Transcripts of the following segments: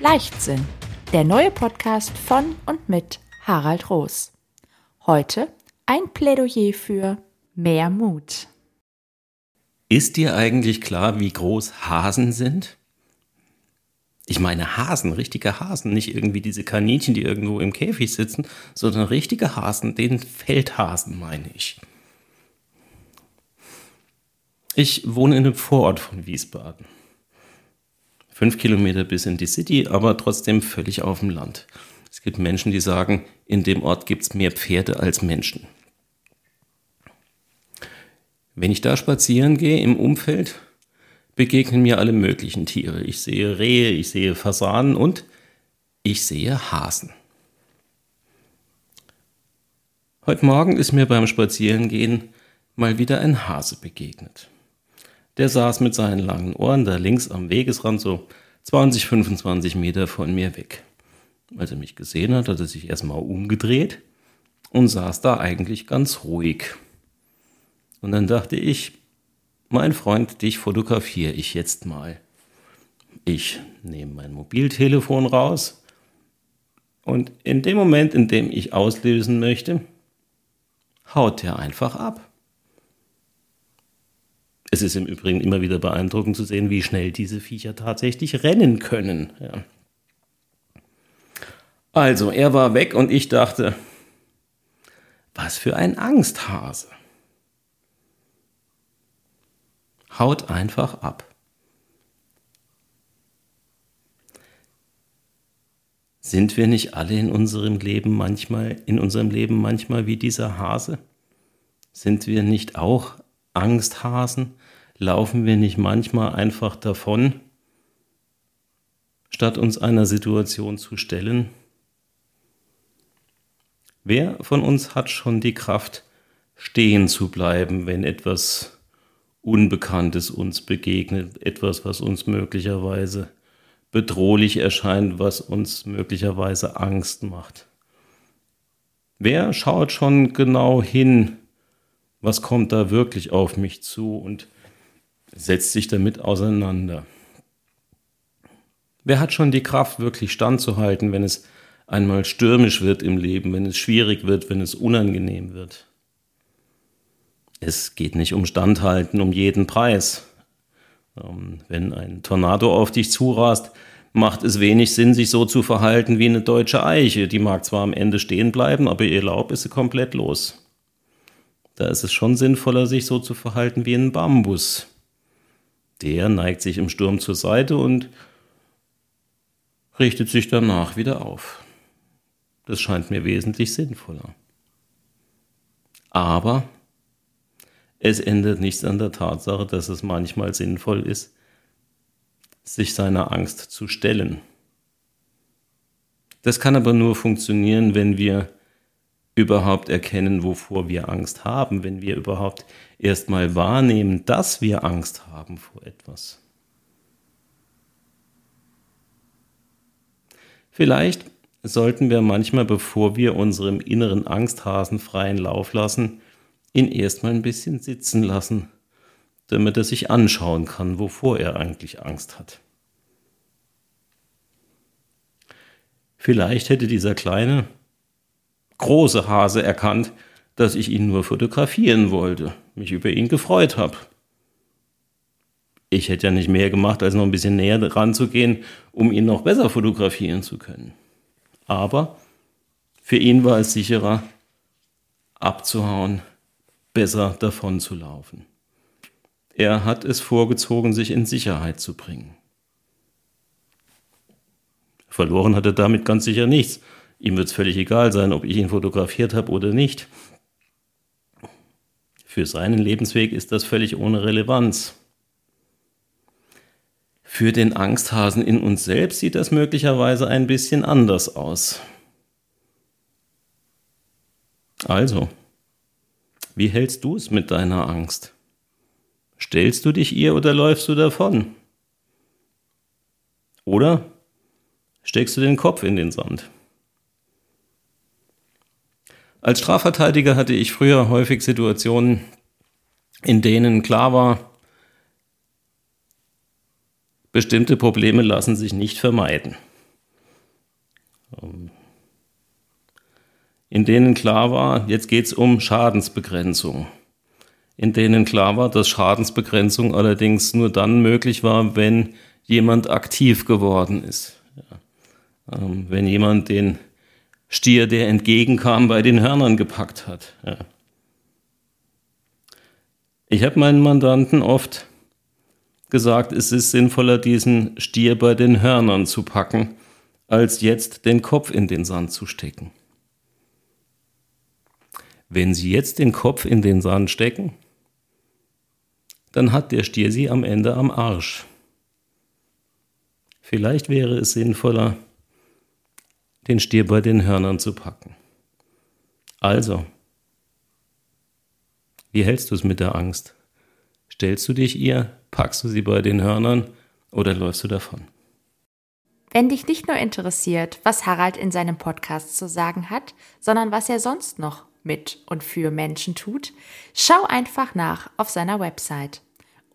Leichtsinn, der neue Podcast von und mit Harald Roos. Heute ein Plädoyer für mehr Mut. Ist dir eigentlich klar, wie groß Hasen sind? Ich meine Hasen, richtige Hasen, nicht irgendwie diese Kaninchen, die irgendwo im Käfig sitzen, sondern richtige Hasen, den Feldhasen meine ich. Ich wohne in einem Vorort von Wiesbaden. Fünf Kilometer bis in die City, aber trotzdem völlig auf dem Land. Es gibt Menschen, die sagen, in dem Ort gibt es mehr Pferde als Menschen. Wenn ich da spazieren gehe im Umfeld, begegnen mir alle möglichen Tiere. Ich sehe Rehe, ich sehe Fasanen und ich sehe Hasen. Heute Morgen ist mir beim Spazierengehen mal wieder ein Hase begegnet. Der saß mit seinen langen Ohren da links am Wegesrand so 20, 25 Meter von mir weg. Als er mich gesehen hat, hat er sich erstmal umgedreht und saß da eigentlich ganz ruhig. Und dann dachte ich, mein Freund, dich fotografiere ich jetzt mal. Ich nehme mein Mobiltelefon raus und in dem Moment, in dem ich auslösen möchte, haut er einfach ab. Es ist im Übrigen immer wieder beeindruckend zu sehen, wie schnell diese Viecher tatsächlich rennen können. Ja. Also, er war weg und ich dachte, was für ein Angsthase. Haut einfach ab. Sind wir nicht alle in unserem Leben manchmal, in unserem Leben manchmal wie dieser Hase? Sind wir nicht auch Angsthasen? Laufen wir nicht manchmal einfach davon, statt uns einer Situation zu stellen? Wer von uns hat schon die Kraft, stehen zu bleiben, wenn etwas Unbekanntes uns begegnet, etwas, was uns möglicherweise bedrohlich erscheint, was uns möglicherweise Angst macht? Wer schaut schon genau hin, was kommt da wirklich auf mich zu und setzt sich damit auseinander. Wer hat schon die Kraft, wirklich standzuhalten, wenn es einmal stürmisch wird im Leben, wenn es schwierig wird, wenn es unangenehm wird? Es geht nicht um Standhalten um jeden Preis. Ähm, wenn ein Tornado auf dich zurast, macht es wenig Sinn, sich so zu verhalten wie eine deutsche Eiche. Die mag zwar am Ende stehen bleiben, aber ihr Laub ist komplett los. Da ist es schon sinnvoller, sich so zu verhalten wie ein Bambus. Der neigt sich im Sturm zur Seite und richtet sich danach wieder auf. Das scheint mir wesentlich sinnvoller. Aber es ändert nichts an der Tatsache, dass es manchmal sinnvoll ist, sich seiner Angst zu stellen. Das kann aber nur funktionieren, wenn wir überhaupt erkennen, wovor wir Angst haben, wenn wir überhaupt erstmal wahrnehmen, dass wir Angst haben vor etwas. Vielleicht sollten wir manchmal, bevor wir unserem inneren Angsthasen freien Lauf lassen, ihn erstmal ein bisschen sitzen lassen, damit er sich anschauen kann, wovor er eigentlich Angst hat. Vielleicht hätte dieser kleine, große Hase erkannt, dass ich ihn nur fotografieren wollte, mich über ihn gefreut habe. Ich hätte ja nicht mehr gemacht, als noch ein bisschen näher ranzugehen, um ihn noch besser fotografieren zu können. Aber für ihn war es sicherer, abzuhauen, besser davon zu laufen. Er hat es vorgezogen, sich in Sicherheit zu bringen. Verloren hat er damit ganz sicher nichts. Ihm wird es völlig egal sein, ob ich ihn fotografiert habe oder nicht. Für seinen Lebensweg ist das völlig ohne Relevanz. Für den Angsthasen in uns selbst sieht das möglicherweise ein bisschen anders aus. Also, wie hältst du es mit deiner Angst? Stellst du dich ihr oder läufst du davon? Oder steckst du den Kopf in den Sand? Als Strafverteidiger hatte ich früher häufig Situationen, in denen klar war, bestimmte Probleme lassen sich nicht vermeiden. Ähm, in denen klar war, jetzt geht es um Schadensbegrenzung. In denen klar war, dass Schadensbegrenzung allerdings nur dann möglich war, wenn jemand aktiv geworden ist. Ähm, wenn jemand den Stier, der entgegenkam, bei den Hörnern gepackt hat. Ja. Ich habe meinen Mandanten oft gesagt, es ist sinnvoller, diesen Stier bei den Hörnern zu packen, als jetzt den Kopf in den Sand zu stecken. Wenn Sie jetzt den Kopf in den Sand stecken, dann hat der Stier Sie am Ende am Arsch. Vielleicht wäre es sinnvoller, den Stier bei den Hörnern zu packen. Also, wie hältst du es mit der Angst? Stellst du dich ihr, packst du sie bei den Hörnern oder läufst du davon? Wenn dich nicht nur interessiert, was Harald in seinem Podcast zu sagen hat, sondern was er sonst noch mit und für Menschen tut, schau einfach nach auf seiner Website.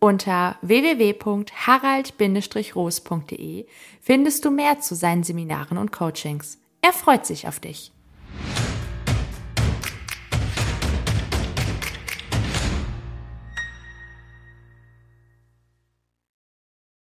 Unter www.harald-roos.de findest du mehr zu seinen Seminaren und Coachings. Er freut sich auf dich.